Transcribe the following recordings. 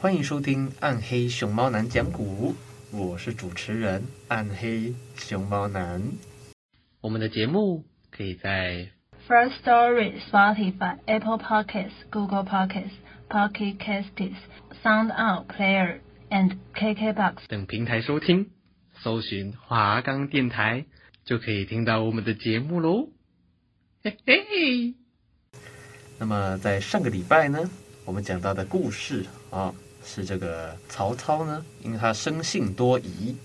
欢迎收听《暗黑熊猫男讲古》，我是主持人暗黑熊猫男。我们的节目可以在 First Story、Spotify、Apple Podcasts、Google Podcasts、Pocket Casts、Sound Out Player and KKBox 等平台收听，搜寻华冈电台就可以听到我们的节目喽。嘿嘿。那么在上个礼拜呢，我们讲到的故事啊。是这个曹操呢，因为他生性多疑，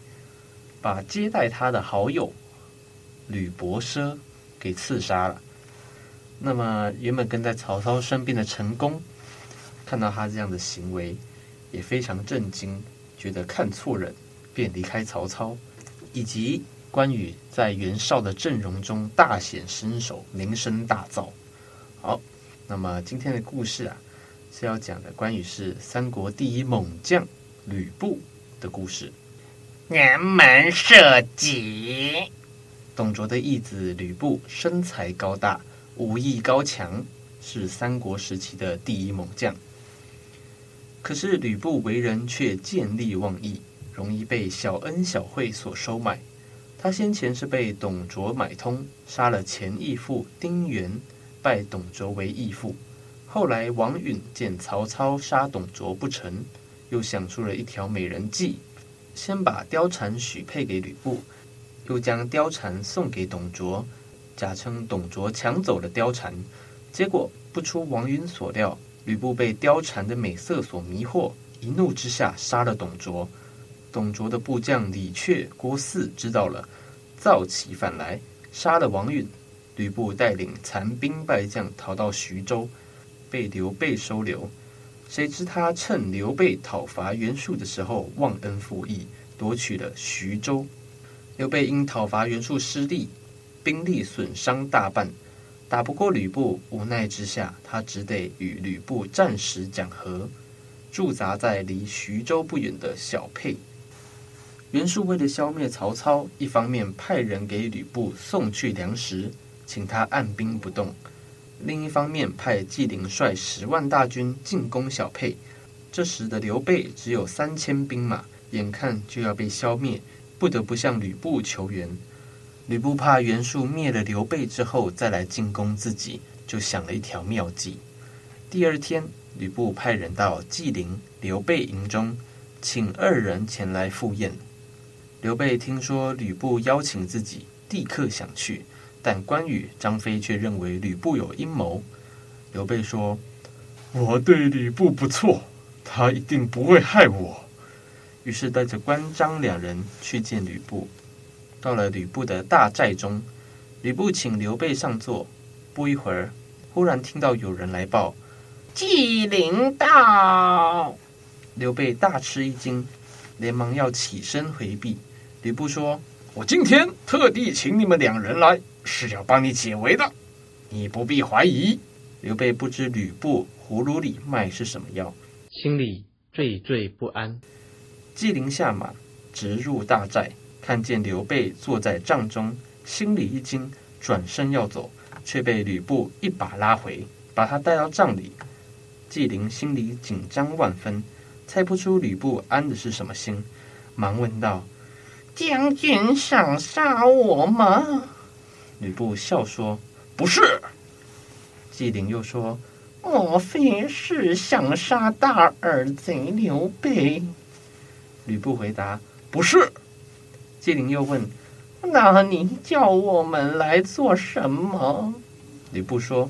把接待他的好友吕伯奢给刺杀了。那么原本跟在曹操身边的陈宫，看到他这样的行为，也非常震惊，觉得看错人，便离开曹操。以及关羽在袁绍的阵容中大显身手，名声大噪。好，那么今天的故事啊。是要讲的关于是三国第一猛将吕布的故事。辕门射戟，董卓的义子吕布身材高大，武艺高强，是三国时期的第一猛将。可是吕布为人却见利忘义，容易被小恩小惠所收买。他先前是被董卓买通，杀了前义父丁原，拜董卓为义父。后来，王允见曹操杀董卓不成，又想出了一条美人计，先把貂蝉许配给吕布，又将貂蝉送给董卓，假称董卓抢走了貂蝉。结果不出王允所料，吕布被貂蝉的美色所迷惑，一怒之下杀了董卓。董卓的部将李榷、郭汜知道了，造起反来，杀了王允。吕布带领残兵败将逃到徐州。被刘备收留，谁知他趁刘备讨伐袁术的时候忘恩负义，夺取了徐州。刘备因讨伐袁术失利，兵力损伤大半，打不过吕布，无奈之下，他只得与吕布暂时讲和，驻扎在离徐州不远的小沛。袁术为了消灭曹操，一方面派人给吕布送去粮食，请他按兵不动。另一方面，派纪灵率十万大军进攻小沛。这时的刘备只有三千兵马，眼看就要被消灭，不得不向吕布求援。吕布怕袁术灭了刘备之后再来进攻自己，就想了一条妙计。第二天，吕布派人到纪灵、刘备营中，请二人前来赴宴。刘备听说吕布邀请自己，立刻想去。但关羽、张飞却认为吕布有阴谋。刘备说：“我对吕布不错，他一定不会害我。”于是带着关张两人去见吕布。到了吕布的大寨中，吕布请刘备上座。不一会儿，忽然听到有人来报：“纪灵到！”刘备大吃一惊，连忙要起身回避。吕布说：“我今天特地请你们两人来。”是要帮你解围的，你不必怀疑。刘备不知吕布葫芦里卖是什么药，心里惴惴不安。纪灵下马，直入大寨，看见刘备坐在帐中，心里一惊，转身要走，却被吕布一把拉回，把他带到帐里。纪灵心里紧张万分，猜不出吕布安的是什么心，忙问道：“将军想杀我吗？”吕布笑说：“不是。”纪灵又说：“莫非是想杀大耳贼刘备？”吕布回答：“不是。”纪灵又问：“那你叫我们来做什么？”吕布说：“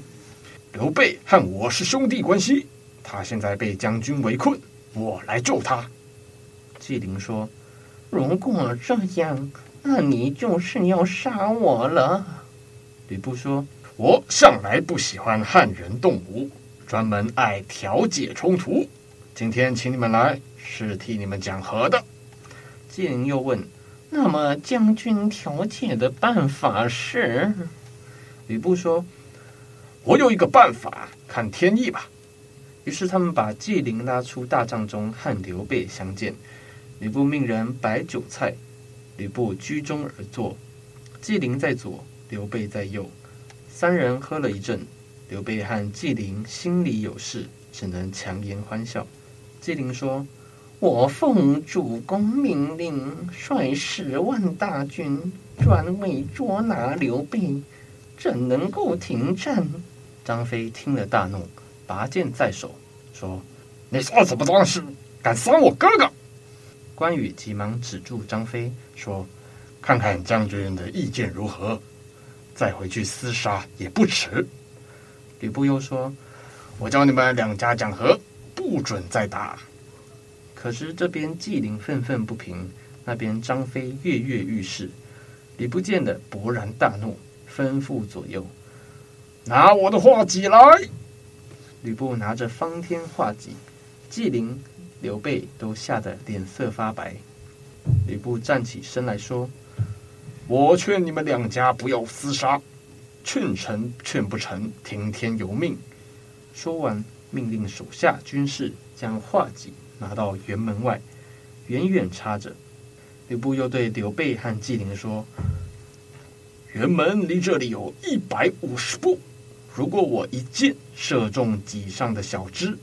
刘备和我是兄弟关系，他现在被将军围困，我来救他。”纪灵说：“如果这样，那你就是要杀我了。”吕布说。我向来不喜欢汉人动武，专门爱调解冲突。今天请你们来，是替你们讲和的。纪灵又问：“那么将军调解的办法是？”吕布说：“我有一个办法，看天意吧。”于是他们把纪灵拉出大帐中，和刘备相见。吕布命人摆酒菜，吕布居中而坐，纪灵在左，刘备在右。三人喝了一阵，刘备和纪灵心里有事，只能强颜欢笑。纪灵说：“我奉主公命令，率十万大军专为捉拿刘备，怎能够停战？”张飞听了大怒，拔剑在手，说：“你算什么东西，敢伤我哥哥？”关羽急忙止住张飞，说：“看看将军的意见如何？”再回去厮杀也不迟。吕布又说：“我叫你们两家讲和，不准再打。”可是这边纪灵愤愤不平，那边张飞跃跃欲试。吕布见了，勃然大怒，吩咐左右：“拿我的画戟来！”吕布拿着方天画戟，纪灵、刘备都吓得脸色发白。吕布站起身来说。我劝你们两家不要厮杀，劝成劝不成，听天由命。说完，命令手下军士将画戟拿到辕门外，远远插着。吕布又对刘备和纪灵说：“辕门离这里有一百五十步，如果我一箭射中戟上的小枝，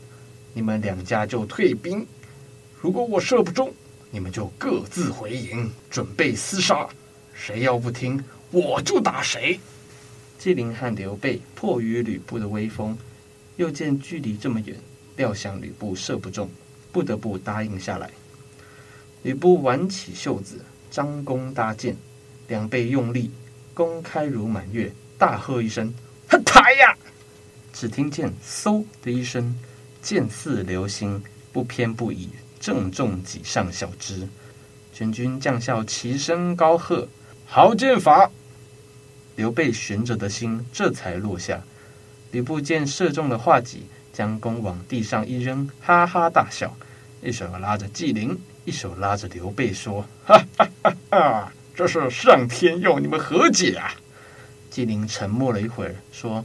你们两家就退兵；如果我射不中，你们就各自回营，准备厮杀。”谁要不听，我就打谁。纪灵和刘备迫于吕布的威风，又见距离这么远，料想吕布射不中，不得不答应下来。吕布挽起袖子，张弓搭箭，两臂用力，弓开如满月，大喝一声：“ 抬呀！”只听见“嗖”的一声，箭似流星，不偏不倚，正中戟上小枝。全军将校齐声高喝。好箭法！刘备悬着的心这才落下。吕布见射中了画戟，将弓往地上一扔，哈哈大笑，一手拉着纪灵，一手拉着刘备，说：“哈哈哈哈！这是上天要你们和解啊！”纪灵沉默了一会儿，说：“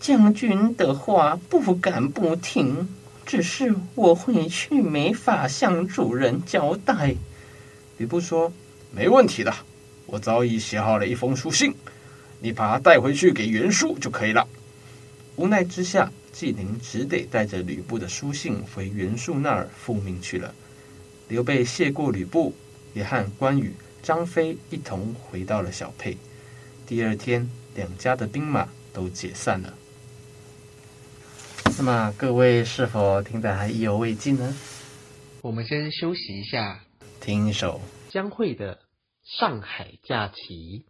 将军的话不敢不听，只是我回去没法向主人交代。”吕布说：“没问题的。”我早已写好了一封书信，你把它带回去给袁术就可以了。无奈之下，纪灵只得带着吕布的书信回袁术那儿复命去了。刘备谢过吕布，也和关羽、张飞一同回到了小沛。第二天，两家的兵马都解散了。那么各位是否听得还意犹未尽呢？我们先休息一下，听一首江蕙的。上海假期。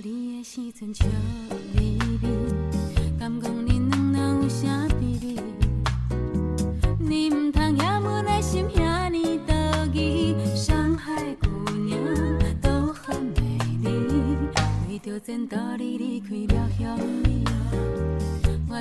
你唔通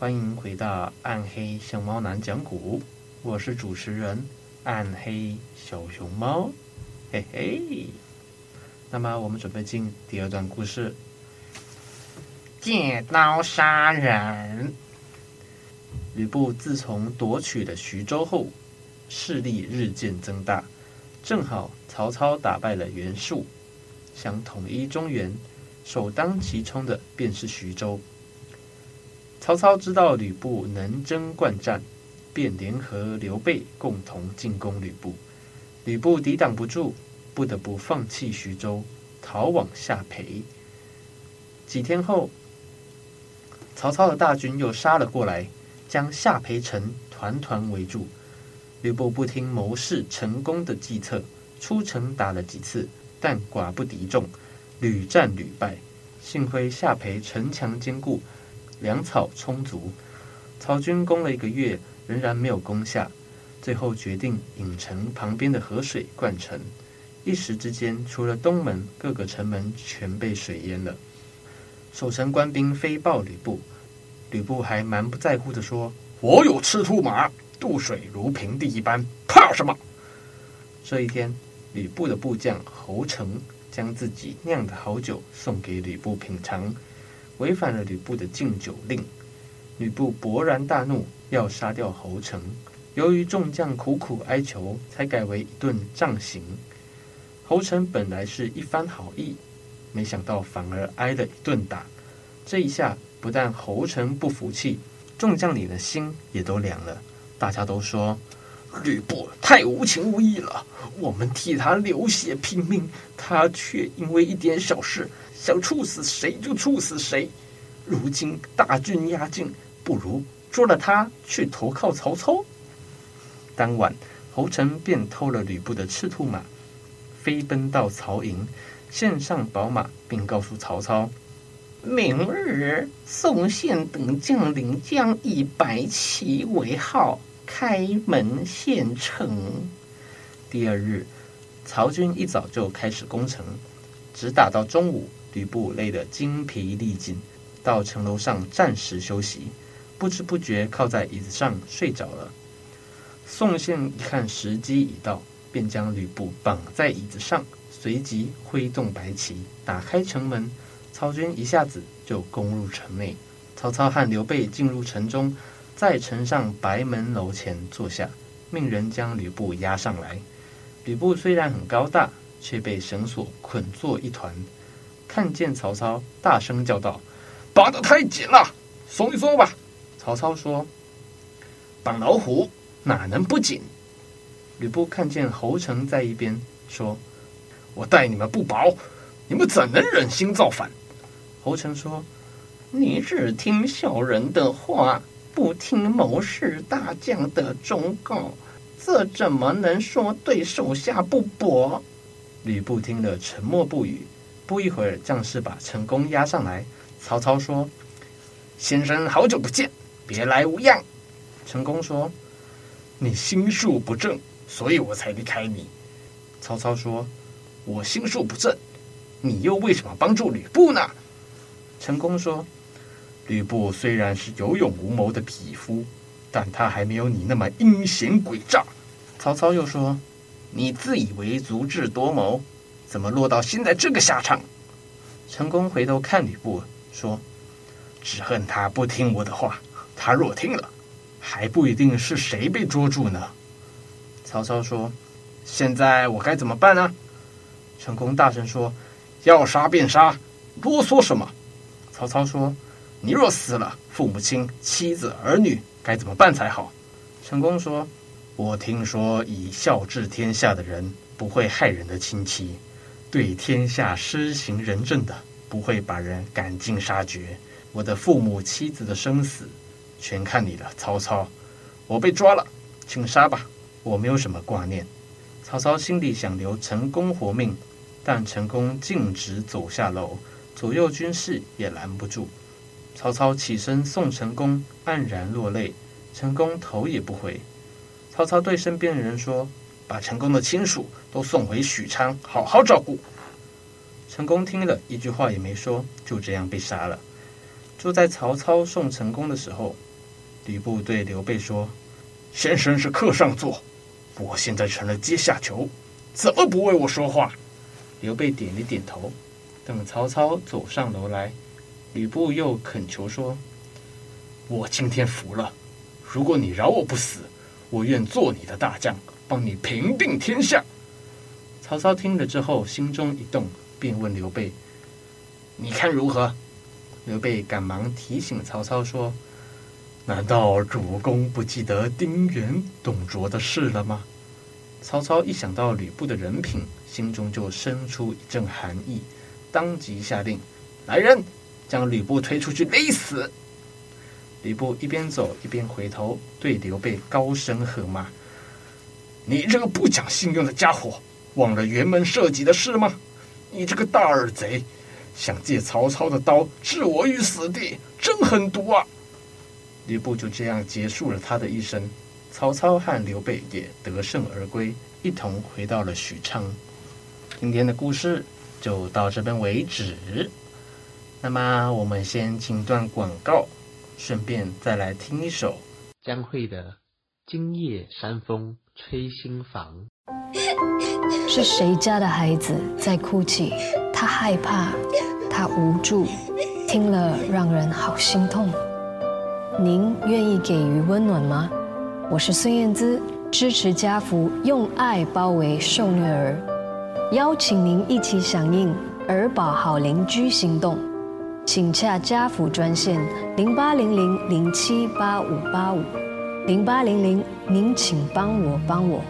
欢迎回到暗黑熊猫男讲古，我是主持人暗黑小熊猫，嘿嘿。那么我们准备进第二段故事，借刀杀人。吕布自从夺取了徐州后，势力日渐增大，正好曹操打败了袁术，想统一中原，首当其冲的便是徐州。曹操知道吕布能征惯战，便联合刘备共同进攻吕布。吕布抵挡不住，不得不放弃徐州，逃往下邳。几天后，曹操的大军又杀了过来，将下邳城团团围住。吕布不听谋士陈宫的计策，出城打了几次，但寡不敌众，屡战屡败。幸亏下邳城墙坚固。粮草充足，曹军攻了一个月，仍然没有攻下。最后决定引城旁边的河水灌城，一时之间，除了东门，各个城门全被水淹了。守城官兵飞报吕布，吕布还蛮不在乎地说：“我有赤兔马，渡水如平地一般，怕什么？”这一天，吕布的部将侯成将自己酿的好酒送给吕布品尝。违反了吕布的禁酒令，吕布勃然大怒，要杀掉侯成。由于众将苦苦哀求，才改为一顿杖刑。侯成本来是一番好意，没想到反而挨了一顿打。这一下不但侯成不服气，众将领的心也都凉了。大家都说吕布太无情无义了，我们替他流血拼命，他却因为一点小事。想处死谁就处死谁，如今大军压境，不如捉了他去投靠曹操。当晚，侯成便偷了吕布的赤兔马，飞奔到曹营，献上宝马，并告诉曹操：明日宋宪等将领将以白旗为号，开门献城。第二日，曹军一早就开始攻城，直打到中午。吕布累得精疲力尽，到城楼上暂时休息，不知不觉靠在椅子上睡着了。宋宪一看时机已到，便将吕布绑在椅子上，随即挥动白旗，打开城门。曹军一下子就攻入城内。曹操和刘备进入城中，在城上白门楼前坐下，命人将吕布押上来。吕布虽然很高大，却被绳索捆作一团。看见曹操，大声叫道：“绑得太紧了，松一松吧。”曹操说：“绑老虎哪能不紧？吕布看见侯成在一边，说：“我待你们不薄，你们怎能忍心造反？”侯成说：“你只听小人的话，不听谋士大将的忠告，这怎么能说对手下不薄？”吕布听了，沉默不语。不一会儿，将士把陈宫押上来。曹操说：“先生好久不见，别来无恙。”陈宫说：“你心术不正，所以我才离开你。”曹操说：“我心术不正，你又为什么帮助吕布呢？”陈宫说：“吕布虽然是有勇无谋的匹夫，但他还没有你那么阴险诡诈。”曹操又说：“你自以为足智多谋，怎么落到现在这个下场？”陈宫回头看吕布。说：“只恨他不听我的话。他若听了，还不一定是谁被捉住呢。”曹操说：“现在我该怎么办呢？”陈宫大声说：“要杀便杀，啰嗦什么？”曹操说：“你若死了，父母亲、妻子、儿女该怎么办才好？”陈宫说：“我听说以孝治天下的人，不会害人的亲戚，对天下施行仁政的。”不会把人赶尽杀绝。我的父母妻子的生死，全看你了，曹操。我被抓了，请杀吧，我没有什么挂念。曹操心里想留陈宫活命，但陈宫径直走下楼，左右军士也拦不住。曹操起身送陈宫，黯然落泪。陈宫头也不回。曹操对身边的人说：“把陈宫的亲属都送回许昌，好好照顾。”陈宫听了一句话也没说，就这样被杀了。就在曹操送陈宫的时候，吕布对刘备说：“先生是客上座，我现在成了阶下囚，怎么不为我说话？”刘备点了点头。等曹操走上楼来，吕布又恳求说：“我今天服了，如果你饶我不死，我愿做你的大将，帮你平定天下。”曹操听了之后，心中一动。便问刘备：“你看如何？”刘备赶忙提醒曹操说：“难道主公不记得丁原、董卓的事了吗？”曹操一想到吕布的人品，心中就生出一阵寒意，当即下令：“来人，将吕布推出去勒死！”吕布一边走一边回头对刘备高声喝骂：“你这个不讲信用的家伙，忘了辕门射戟的事吗？”你这个大耳贼，想借曹操的刀置我于死地，真狠毒啊！吕布就这样结束了他的一生。曹操和刘备也得胜而归，一同回到了许昌。今天的故事就到这边为止。那么我们先请段广告，顺便再来听一首江蕙的《今夜山风吹心房》。是谁家的孩子在哭泣？他害怕，他无助，听了让人好心痛。您愿意给予温暖吗？我是孙燕姿，支持家福，用爱包围受虐儿，邀请您一起响应儿保好邻居行动，请洽家福专线零八零零零七八五八五零八零零，您请帮我帮我。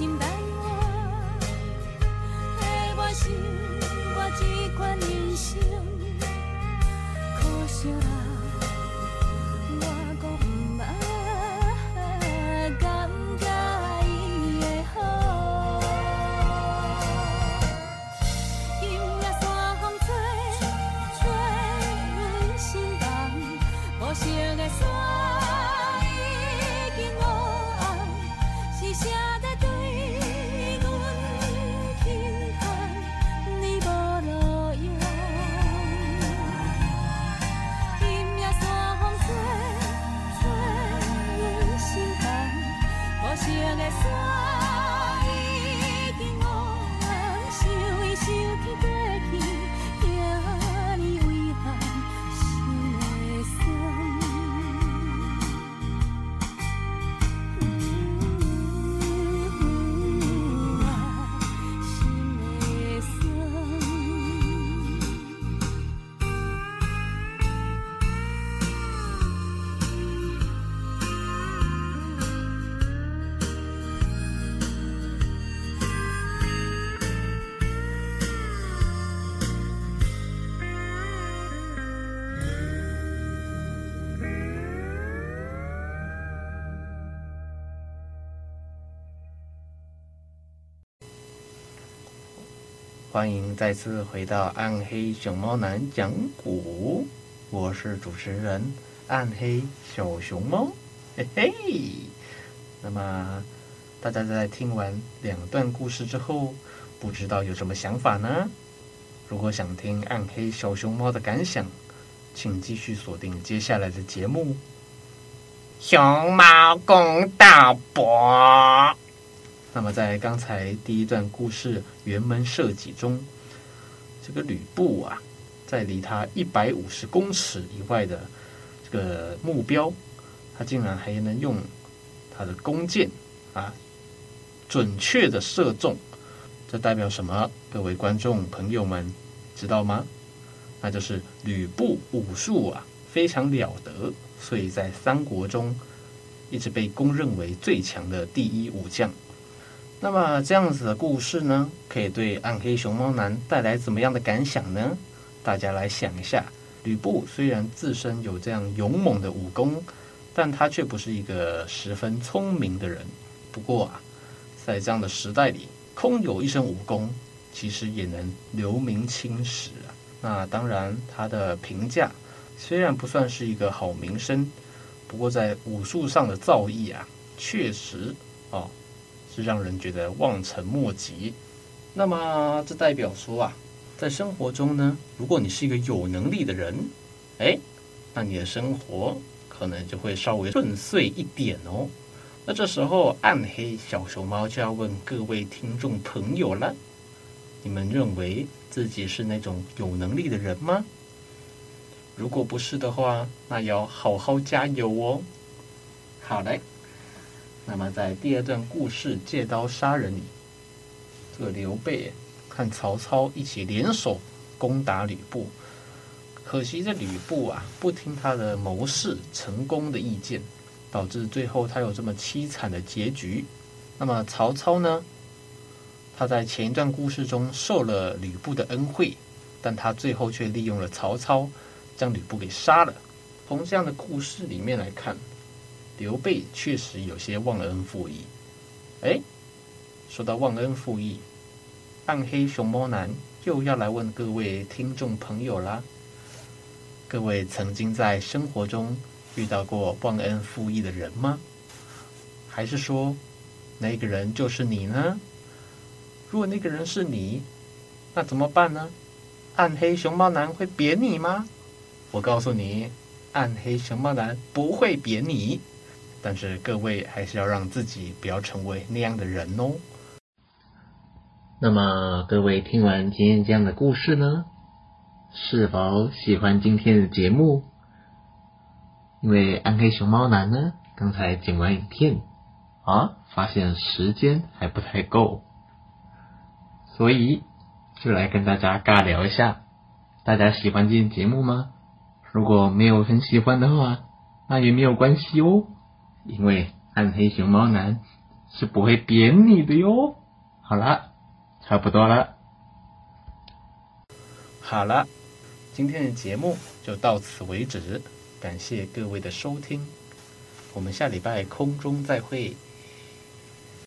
진다. 欢迎再次回到暗黑熊猫男讲古，我是主持人暗黑小熊猫，嘿嘿。那么大家在听完两段故事之后，不知道有什么想法呢？如果想听暗黑小熊猫的感想，请继续锁定接下来的节目《熊猫公道伯》。那么，在刚才第一段故事辕门射戟中，这个吕布啊，在离他一百五十公尺以外的这个目标，他竟然还能用他的弓箭啊，准确的射中。这代表什么？各位观众朋友们知道吗？那就是吕布武术啊非常了得，所以在三国中一直被公认为最强的第一武将。那么这样子的故事呢，可以对暗黑熊猫男带来怎么样的感想呢？大家来想一下，吕布虽然自身有这样勇猛的武功，但他却不是一个十分聪明的人。不过啊，在这样的时代里，空有一身武功，其实也能留名青史啊。那当然，他的评价虽然不算是一个好名声，不过在武术上的造诣啊，确实哦。是让人觉得望尘莫及。那么这代表说啊，在生活中呢，如果你是一个有能力的人，哎，那你的生活可能就会稍微顺遂一点哦。那这时候，暗黑小熊猫就要问各位听众朋友了：你们认为自己是那种有能力的人吗？如果不是的话，那要好好加油哦。好嘞。那么在第二段故事《借刀杀人》里，这个刘备和曹操一起联手攻打吕布，可惜这吕布啊不听他的谋士成功的意见，导致最后他有这么凄惨的结局。那么曹操呢？他在前一段故事中受了吕布的恩惠，但他最后却利用了曹操，将吕布给杀了。从这样的故事里面来看。刘备确实有些忘恩负义。哎，说到忘恩负义，暗黑熊猫男又要来问各位听众朋友啦。各位曾经在生活中遇到过忘恩负义的人吗？还是说那个人就是你呢？如果那个人是你，那怎么办呢？暗黑熊猫男会扁你吗？我告诉你，暗黑熊猫男不会扁你。但是各位还是要让自己不要成为那样的人哦。那么各位听完今天这样的故事呢，是否喜欢今天的节目？因为暗黑熊猫男呢，刚才剪完影片啊，发现时间还不太够，所以就来跟大家尬聊一下。大家喜欢今天节目吗？如果没有很喜欢的话，那也没有关系哦。因为暗黑熊猫男是不会扁你的哟。好了，差不多了。好了，今天的节目就到此为止，感谢各位的收听，我们下礼拜空中再会。